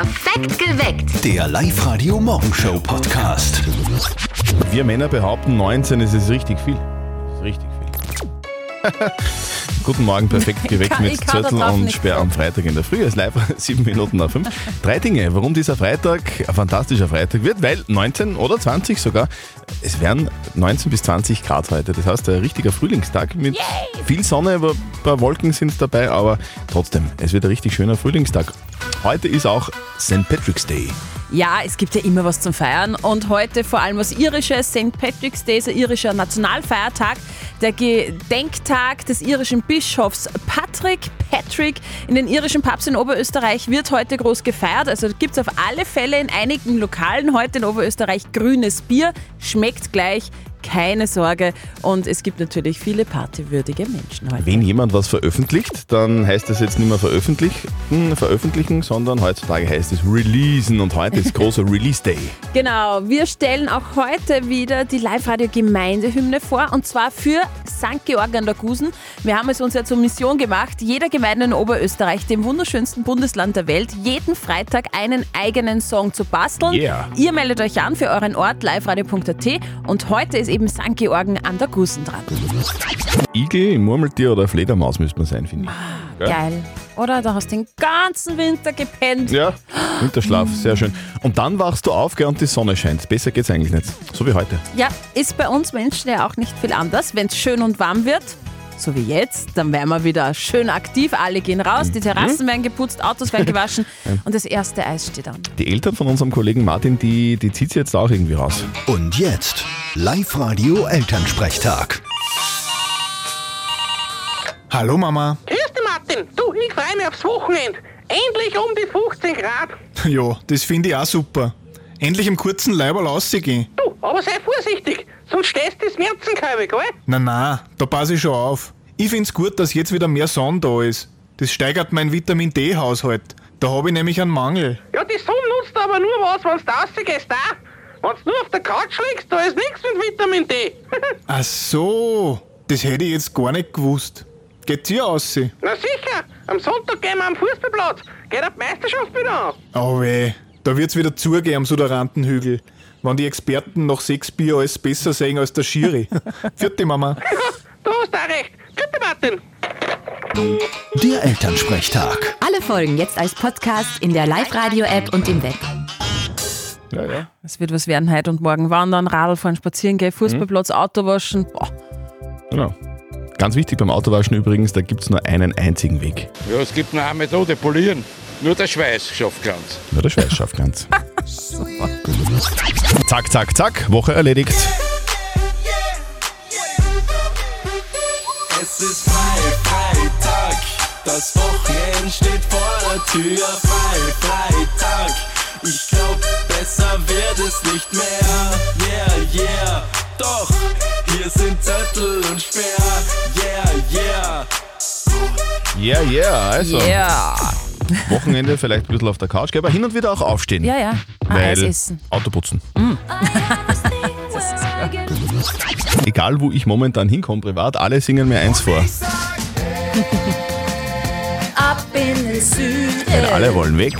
Perfekt geweckt. Der Live-Radio-Morgenshow-Podcast. Wir Männer behaupten, 19 ist es richtig viel. Das ist richtig viel. Guten Morgen, perfekt geweckt mit drauf und Sperr am Freitag in der Früh. Es ist live, sieben Minuten nach fünf. Drei Dinge, warum dieser Freitag ein fantastischer Freitag wird, weil 19 oder 20 sogar, es werden 19 bis 20 Grad heute. Das heißt, ein richtiger Frühlingstag mit viel Sonne, aber ein paar Wolken sind dabei, aber trotzdem, es wird ein richtig schöner Frühlingstag. Heute ist auch St. Patrick's Day. Ja, es gibt ja immer was zum Feiern und heute vor allem was irisches. St. Patrick's Day ist ein irischer Nationalfeiertag. Der Gedenktag des irischen Bischofs Patrick. Patrick in den irischen Pubs in Oberösterreich wird heute groß gefeiert. Also gibt es auf alle Fälle in einigen Lokalen heute in Oberösterreich grünes Bier. Schmeckt gleich, keine Sorge. Und es gibt natürlich viele partywürdige Menschen heute. Wenn jemand was veröffentlicht, dann heißt das jetzt nicht mehr veröffentlichen, veröffentlichen, sondern heutzutage heißt es releasen und heute ist großer Release Day. Genau, wir stellen auch heute wieder die Live-Radio-Gemeindehymne vor und zwar für St. Georg an der Gusen. Wir haben es uns ja zur Mission gemacht, jeder Gemeinde in Oberösterreich, dem wunderschönsten Bundesland der Welt, jeden Freitag einen eigenen Song zu basteln. Yeah. Ihr meldet euch an für euren Ort liveradio.at und heute ist eben St. Georgen an der Gusen dran. Igel, Murmeltier oder Fledermaus müsste man sein, finde ich. Gell? Geil. Oder? Da hast du den ganzen Winter gepennt. Ja, Winterschlaf, sehr schön. Und dann wachst du auf gell, und die Sonne scheint. Besser geht's eigentlich nicht. So wie heute. Ja, ist bei uns Menschen ja auch nicht viel anders. Wenn es schön und warm wird, so wie jetzt, dann werden wir wieder schön aktiv. Alle gehen raus, die Terrassen werden geputzt, Autos werden gewaschen und das erste Eis steht an. Die Eltern von unserem Kollegen Martin, die, die zieht jetzt auch irgendwie raus. Und jetzt Live-Radio Elternsprechtag. Hallo Mama. Grüß dich, Martin. Du, ich freue mich aufs Wochenende. Endlich um die 15 Grad. Ja, das finde ich auch super. Endlich im kurzen Leiberl rausgehen. Du, aber sei vorsichtig, sonst stehst du das Märzenkalbe, gell? Na na, da passe ich schon auf. Ich find's gut, dass jetzt wieder mehr Sonne da ist. Das steigert mein Vitamin D-Haushalt. Da habe ich nämlich einen Mangel. Ja, die Sonne nutzt aber nur was, wenn du rausgehst, da. Wenn du nur auf der Couch liegst, da ist nichts mit Vitamin D. Ach so, das hätte ich jetzt gar nicht gewusst. Geht's hier aus? Na sicher, am Sonntag gehen wir am Fußballplatz. Geht auch die Meisterschaft wieder an. Oh weh, da wird's wieder zugehen am Suderantenhügel. Wenn die Experten nach sechs Bier alles besser sehen als der Schiri. Vierte Mama. du hast auch recht. Gute Martin. Der Elternsprechtag. Alle Folgen jetzt als Podcast in der Live-Radio-App und im Web. Ja, ja. Es wird was werden heute und morgen wandern, Radl fahren, spazieren gehen, Fußballplatz, Auto waschen. Boah. Genau. Ganz wichtig beim Autowaschen übrigens, da gibt's nur einen einzigen Weg. Ja, es gibt nur eine Methode, polieren. Nur der Schweiß schafft Glanz. Nur der Schweiß schafft ganz. zack, zack, zack, Woche erledigt. Es ist frei, Freitag, das Wochenende steht vor der Tür. Frei, Freitag, ich glaub, besser wird es nicht mehr. Yeah, yeah, doch, hier sind Zettel und Sperr. Yeah, yeah. Yeah, yeah, also Ja. Wochenende vielleicht ein bisschen auf der Couch, aber hin und wieder auch aufstehen. Ja, ja. Ah, Weil Eis essen. Auto putzen. Egal wo ich momentan hinkomme privat, alle singen mir eins vor. Ab in den Süden. Denn alle wollen weg.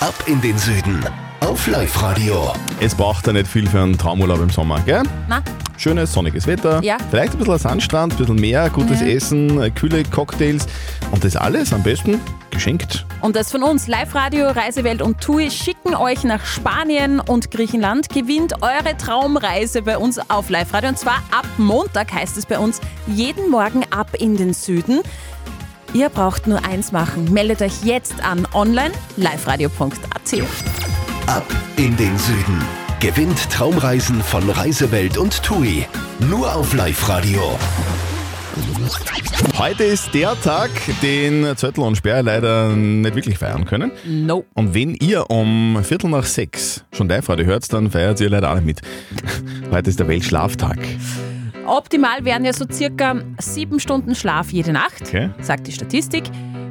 Ab in den Süden. Auf Live-Radio. Es braucht ja nicht viel für einen Traumurlaub im Sommer, gell? Na, Schönes, sonniges Wetter, Ja. vielleicht ein bisschen ein Sandstrand, ein bisschen Meer, gutes Ja. Essen, kühle Cocktails und das alles am besten geschenkt. Und das von uns, Live-Radio, Reisewelt und TUI schicken euch nach Spanien und Griechenland. Gewinnt eure Traumreise bei uns auf Live-Radio. Und zwar ab Montag heißt es bei uns jeden Morgen ab in den Süden. Ihr braucht nur eins machen. Meldet euch jetzt an online liveradio.at. Ab in den Süden. Gewinnt Traumreisen von Reisewelt und TUI. Nur auf Live-Radio. Heute ist der Tag, den Zöttl und Sperr leider nicht wirklich feiern können. No. Und wenn ihr um Viertel nach sechs schon Live-Radio hört, dann feiert ihr leider auch nicht mit. Heute ist der Weltschlaftag. Optimal wären ja so circa sieben Stunden Schlaf jede Nacht, Okay. sagt die Statistik.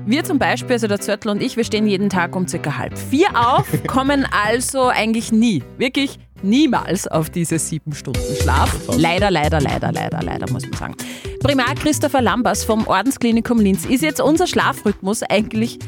Wir zum Beispiel, also der Zörtl und ich, wir stehen jeden Tag um circa halb vier auf, kommen also eigentlich nie, wirklich niemals auf diese sieben Stunden Schlaf. Leider, leider, leider, leider, leider, muss man sagen. Primar Christopher Lambers vom Ordensklinikum Linz, ist jetzt unser Schlafrhythmus eigentlich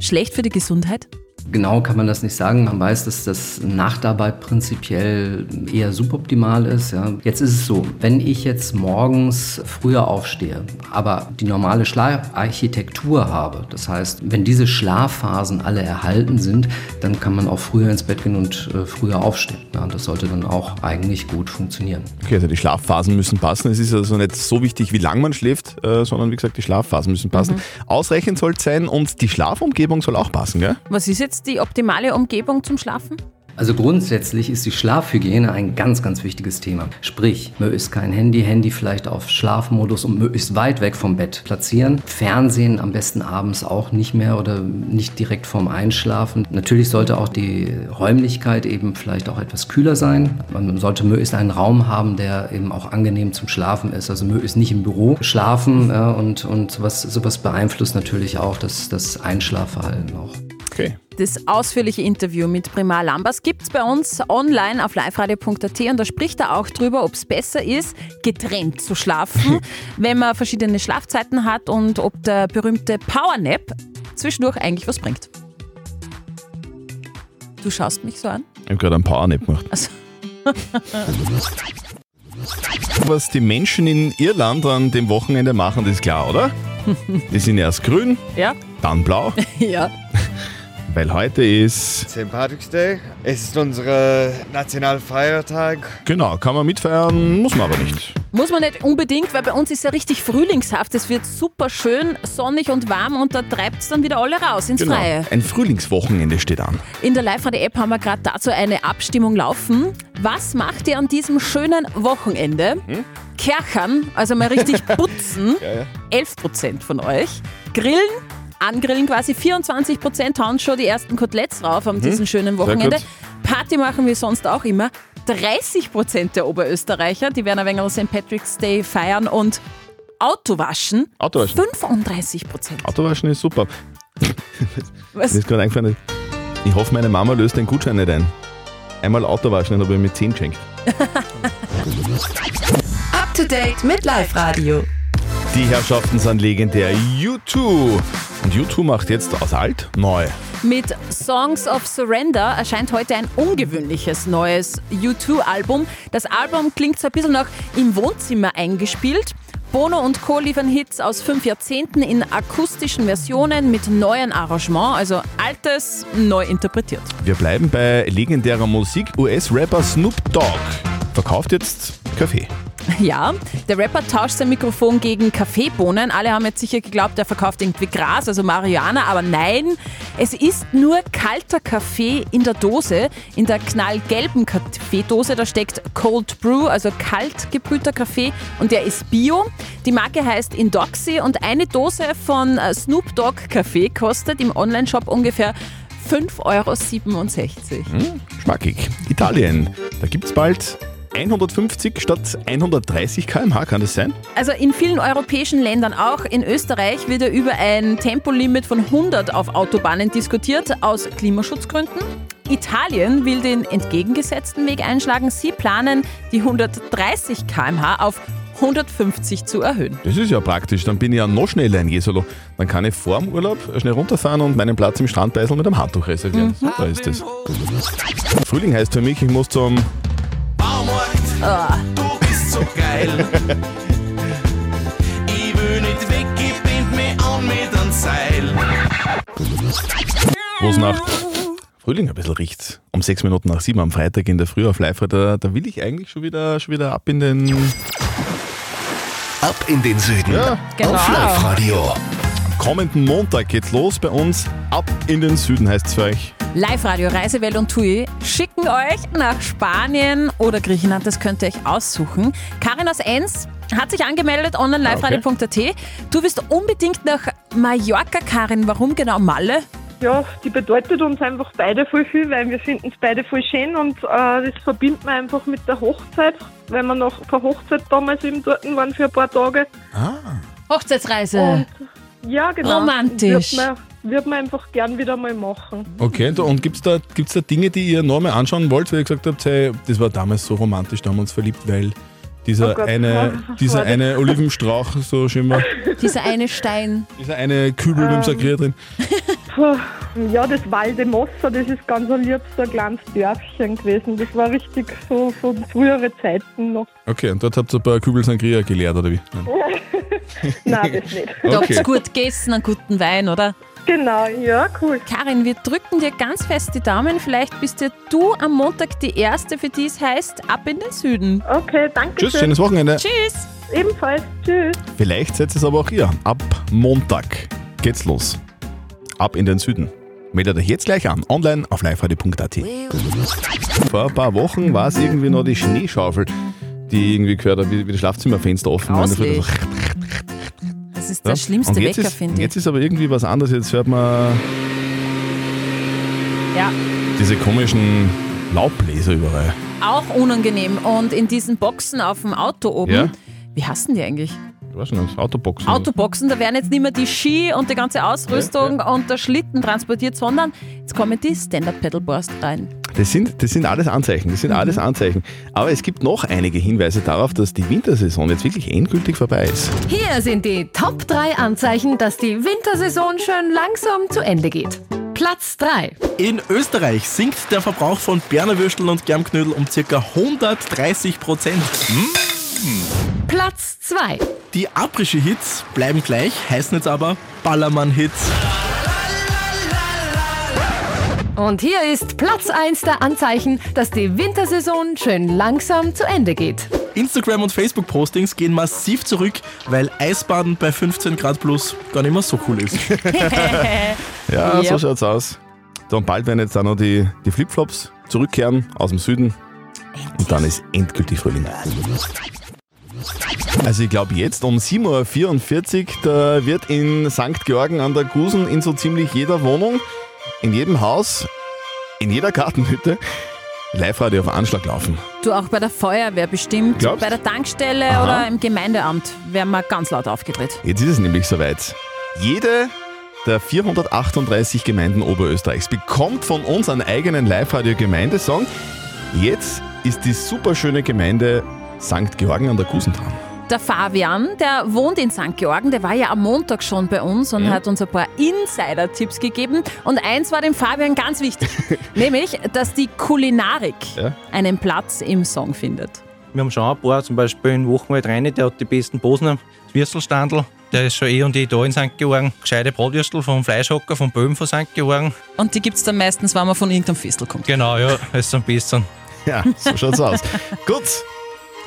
schlecht für die Gesundheit? Genau kann man das nicht sagen. Man weiß, dass das Nachtarbeit prinzipiell eher suboptimal ist. Ja. Jetzt ist es so, wenn ich jetzt morgens früher aufstehe, aber die normale Schlafarchitektur habe, das heißt, wenn diese Schlafphasen alle erhalten sind, dann kann man auch früher ins Bett gehen und äh, früher aufstehen. Ja, das sollte dann auch eigentlich gut funktionieren. Okay, also die Schlafphasen müssen passen. Es ist also nicht so wichtig, wie lang man schläft, äh, sondern wie gesagt, die Schlafphasen müssen passen. Ausreichend soll es sein und die Schlafumgebung soll auch passen, gell? Was ist jetzt die optimale Umgebung zum Schlafen? Also grundsätzlich ist die Schlafhygiene ein ganz, ganz wichtiges Thema. Sprich, möglichst kein Handy, Handy vielleicht auf Schlafmodus und möglichst weit weg vom Bett platzieren. Fernsehen am besten abends auch nicht mehr oder nicht direkt vorm Einschlafen. Natürlich sollte auch die Räumlichkeit eben vielleicht auch etwas kühler sein. Man sollte möglichst einen Raum haben, der eben auch angenehm zum Schlafen ist. Also möglichst nicht im Büro schlafen und, und sowas, sowas beeinflusst natürlich auch das, das Einschlafverhalten auch. Okay. Das ausführliche Interview mit Primar Lambers gibt es bei uns online auf liveradio.at und da spricht er auch drüber, ob es besser ist, getrennt zu schlafen, wenn man verschiedene Schlafzeiten hat und ob der berühmte Powernap zwischendurch eigentlich was bringt. Du schaust mich so an? Ich habe gerade einen Powernap gemacht. Also, Was die Menschen in Irland an dem Wochenende machen, das ist klar, oder? Die sind erst grün, ja? dann blau, Ja. Weil heute ist, St. Patrick's Day. Es ist unser Nationalfeiertag. genau, kann man mitfeiern, muss man aber nicht. Muss man nicht unbedingt, weil bei uns ist ja richtig frühlingshaft. Es wird super schön, sonnig und warm und da treibt es dann wieder alle raus ins Genau, Freie. ein Frühlingswochenende steht an. In der Live-Radio-App haben wir gerade dazu eine Abstimmung laufen. Was macht ihr an diesem schönen Wochenende? Kerchern, also mal richtig putzen, 11% von euch. Grillen, angrillen quasi, 24% hauen schon die ersten Koteletts rauf an diesem schönen Wochenende. Party machen wir sonst auch immer. 30% der Oberösterreicher, die werden ein wenig St. Patrick's Day feiern und Auto waschen, Autowaschen. 35%. Autowaschen ist super. Was? Mir ist gerade eingefallen, ich hoffe, meine Mama löst den Gutschein nicht ein. Einmal Autowaschen, den habe ich mir 10 geschenkt. Up to date mit Live Radio. Die Herrschaften sind legendär. U2. Und U2 macht jetzt aus alt neu. Mit Songs of Surrender erscheint heute ein ungewöhnliches neues U2-Album. Das Album klingt so ein bisschen noch im Wohnzimmer eingespielt. Bono und Co. liefern Hits aus fünf Jahrzehnten in akustischen Versionen mit neuen Arrangements, also altes neu interpretiert. Wir bleiben bei legendärer Musik. US-Rapper Snoop Dogg verkauft jetzt Kaffee. Ja, der Rapper tauscht sein Mikrofon gegen Kaffeebohnen. Alle haben jetzt sicher geglaubt, er verkauft irgendwie Gras, also Marihuana, aber nein, es ist nur kalter Kaffee in der Dose. In der knallgelben Kaffeedose, da steckt Cold Brew, also kalt gebrühter Kaffee und der ist bio. Die Marke heißt Indoxy und eine Dose von äh, Snoop Dogg Kaffee kostet im Onlineshop ungefähr 5,67 Euro. Hm, schmackig. Italien. Da gibt es bald 150 statt 130 km/h, kann das sein? Also in vielen europäischen Ländern, auch in Österreich, wird ja über ein Tempolimit von 100 auf Autobahnen diskutiert, aus Klimaschutzgründen. Italien will den entgegengesetzten Weg einschlagen. Sie planen, die 130 km/h auf 150 zu erhöhen. Das ist ja praktisch. Dann bin ich ja noch schneller in Jesolo. Dann kann ich vor dem Urlaub schnell runterfahren und meinen Platz im Strandbeißel mit einem Handtuch reservieren. Da ist es. Frühling heißt für mich, ich muss zum Baumarkt. Du bist so geil. ich will nicht weg, ich bind mich an mit einem Seil. wo es nach Frühling ein bisschen riecht. Um sechs Minuten nach sieben am Freitag in der Früh auf live da, da will ich eigentlich schon wieder, schon wieder ab in den Ab in den Süden. Ja. Genau. Auf Live-Radio. kommenden Montag geht's los bei uns. Ab in den Süden heißt es für euch. Live-Radio Reisewelt und TUI schicken euch nach Spanien oder Griechenland, das könnt ihr euch aussuchen. Karin aus Enns hat sich angemeldet, online liveradio.at. Du willst unbedingt nach Mallorca, Karin. Warum genau Malle? Ja, die bedeutet uns einfach beide voll viel, weil wir finden es beide voll schön und äh, das verbindet man einfach mit der Hochzeit, weil wir noch per Hochzeit damals eben dort waren für ein paar Tage. Hochzeitsreise. Und ja, genau. Romantisch. Wird man, wird man einfach gern wieder mal machen. Okay, und gibt's da, gibt's da Dinge, die ihr noch mal anschauen wollt, weil ihr gesagt habt, hey, das war damals so romantisch, da haben wir uns verliebt, weil dieser Oh Gott, eine, dieser eine Olivenstrauch so schön war, Dieser eine Stein. dieser eine Kübel mit dem Sakrier drin. Puh, Ja, das Waldemosser, das ist ganz ein liebes, ein kleines Dörfchen gewesen. Das war richtig so von früheren Zeiten noch. Okay, und dort habt ihr ein paar Kübel Sangria geleert, oder wie? Nein. Nein, das nicht. Da Okay. habt's gut gegessen, einen guten Wein, oder? Genau, ja, cool. Karin, wir drücken dir ganz fest die Daumen. Vielleicht bist ja du am Montag die Erste, für die es heißt, ab in den Süden. Okay, danke Tschüss, schön. schönes Wochenende. Tschüss. Ebenfalls. Tschüss. Vielleicht setzt es aber auch ihr. Ab Montag geht's los. Ab in den Süden. Meldet euch jetzt gleich an, online auf liveradio.at. Vor ein paar Wochen war es irgendwie noch die Schneeschaufel, die irgendwie gehört hat, wie, wie die Schlafzimmerfenster offen waren. Das ist der Ja. schlimmste Wecker, ist, finde ich. Jetzt ist aber irgendwie was anderes. Jetzt hört man Ja, diese komischen Laubbläser überall. auch unangenehm. Und in diesen Boxen auf dem Auto oben, Ja. wie heißen die eigentlich? Ich weiß nicht, Autoboxen. Autoboxen, da werden jetzt nicht mehr die Ski und die ganze Ausrüstung und der Schlitten transportiert, sondern jetzt kommen die Stand-Up-Pedalboards rein. Das sind, das sind alles Anzeichen, das sind alles Anzeichen. Aber es gibt noch einige Hinweise darauf, dass die Wintersaison jetzt wirklich endgültig vorbei ist. Hier sind die Top 3 Anzeichen, dass die Wintersaison schön langsam zu Ende geht. Platz 3. In Österreich sinkt der Verbrauch von Berner Würstel und Germknödel um ca. 130 Prozent. Platz 2. Die Abrische-Hits bleiben gleich, heißen jetzt aber Ballermann-Hits. Und hier ist Platz 1 der Anzeichen, dass die Wintersaison schön langsam zu Ende geht. Instagram- und Facebook-Postings gehen massiv zurück, weil Eisbaden bei 15 Grad plus gar nicht mehr so cool ist. Ja, so Ja. schaut's aus. So, und bald werden jetzt auch noch die, die Flipflops zurückkehren aus dem Süden. Und dann ist endgültig Frühling. Also ich glaube jetzt um 7.44 Uhr, da wird in St. Georgen an der Gusen in so ziemlich jeder Wohnung, in jedem Haus, in jeder Gartenhütte Live-Radio auf Anschlag laufen. Du auch bei der Feuerwehr bestimmt, Glaubst? bei der Tankstelle Aha. oder im Gemeindeamt werden wir ganz laut aufgedreht. Jetzt ist es nämlich soweit. Jede der 438 Gemeinden Oberösterreichs bekommt von uns einen eigenen Live-Radio-Gemeindesong. Jetzt ist die superschöne Gemeinde St. Georgen an der Gusen dran. Der Fabian, der wohnt in St. Georgen, der war ja am Montag schon bei uns und Mhm. hat uns ein paar Insider-Tipps gegeben. Und eins war dem Fabian ganz wichtig, nämlich, dass die Kulinarik Ja. einen Platz im Song findet. Wir haben schon ein paar, zum Beispiel in Wochenwald Reine, der hat die besten Posen. Das Würstelstandl, der ist schon eh und eh da in St. Georgen. Gescheite Bratwürstel vom Fleischhocker, vom Böhm von St. Georgen. Und die gibt es dann meistens, wenn man von irgendeinem Festel kommt. Genau, ja, ist am besten. Ja, so schaut's aus. Gut.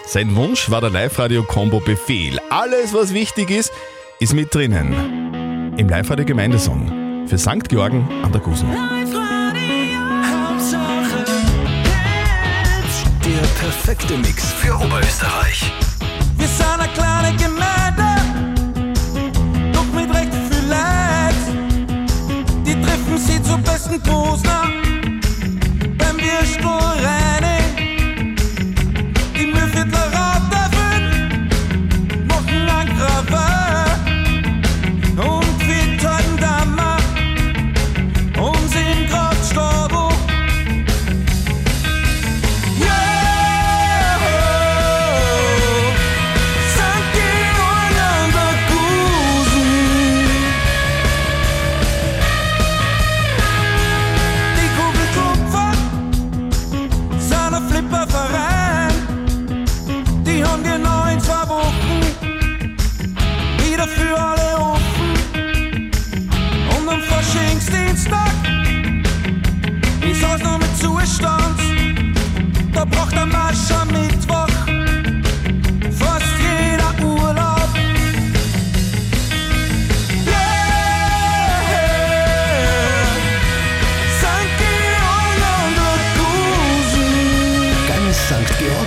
Sein Wunsch war der Live-Radio-Combo Befehl. Alles, was wichtig ist, ist mit drinnen. Im Live-Radio-Gemeindesong für St. Georgen an der Gusen. Der perfekte Mix für Oberösterreich. Wir sind eine kleine Gemeinde, doch mit recht viel Leid. Die treffen sie zur besten Posner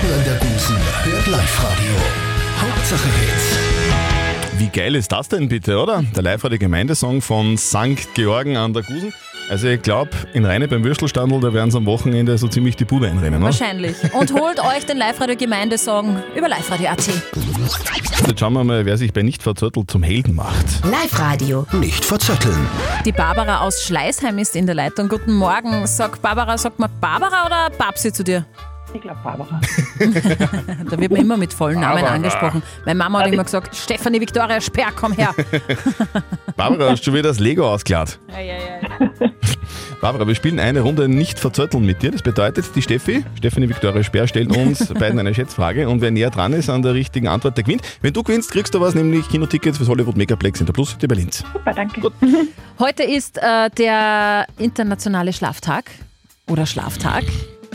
Georgen an der Gusen hört Live-Radio. Hauptsache Hits. Wie geil ist das denn bitte, oder? Der Live-Radio-Gemeindesong von St. Georgen an der Gusen. Also ich glaube, in Reine beim Würstelstandl, da werden sie am Wochenende so ziemlich die Bude einrennen. Ne? Wahrscheinlich. Und holt euch den Live-Radio-Gemeindesong über Live-Radio.at. Jetzt schauen wir mal, wer sich bei Nicht verzöttelt zum Helden macht. Live-Radio. Nicht verzötteln. Die Barbara aus Schleißheim ist in der Leitung. Guten Morgen. Sag Barbara, sagt man Barbara oder Babsi zu dir? Ich glaube Barbara. Da wird man immer mit vollen Namen Barbara. angesprochen. Meine Mama hat Also immer gesagt, Stefanie Victoria Sperr, komm her. Barbara, hast du schon wieder das Lego ausgeladen? Barbara, wir spielen eine Runde nicht verzötteln mit dir. Das bedeutet, die Steffi, Stefanie Viktoria Speer, stellt uns beiden eine Schätzfrage und wer näher dran ist an der richtigen Antwort, der gewinnt. Wenn du gewinnst, kriegst du was, nämlich Kinotickets fürs Hollywood Megaplex in der Plus City Berlin. Super, danke. Heute ist äh, der internationale Schlaftag oder Schlaftag.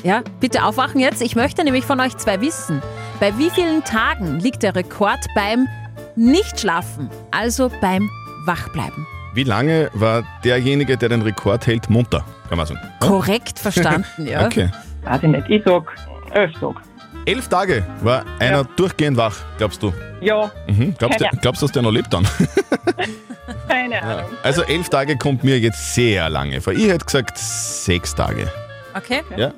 Ja, bitte aufwachen jetzt. Ich möchte nämlich von euch zwei wissen, bei wie vielen Tagen liegt der Rekord beim Nichtschlafen, also beim Wachbleiben? Wie lange war derjenige, der den Rekord hält, munter? Kann man sagen. Korrekt verstanden, ja. Okay. Weiß ich nicht. Ich sag elf Tage. Elf Tage war einer durchgehend wach, glaubst du? Ja. Mhm. Glaubst, du glaubst du, dass der noch lebt dann? Keine Ahnung. Also elf Tage kommt mir jetzt sehr lange vor. Ich hätte gesagt sechs Tage. Okay. Ja?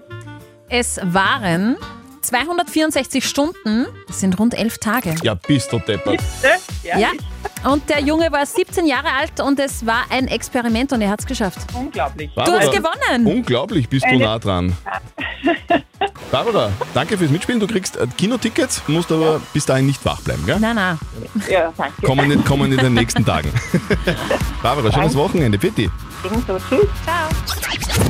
Es waren 264 Stunden, das sind rund elf Tage. Ja, bist du deppert. Ja. Und der Junge war 17 Jahre alt und es war ein Experiment und er hat es geschafft. Unglaublich. Du hast gewonnen. Unglaublich, bist du nah dran. Barbara, danke fürs Mitspielen. Du kriegst äh, Kinotickets, musst aber bis dahin nicht wach bleiben, gell? Nein, nein. Ja, danke. Kommen in, kommen in den nächsten Tagen. Barbara, schönes Wochenende. Bitte. Ebenso. Tschüss. Ciao.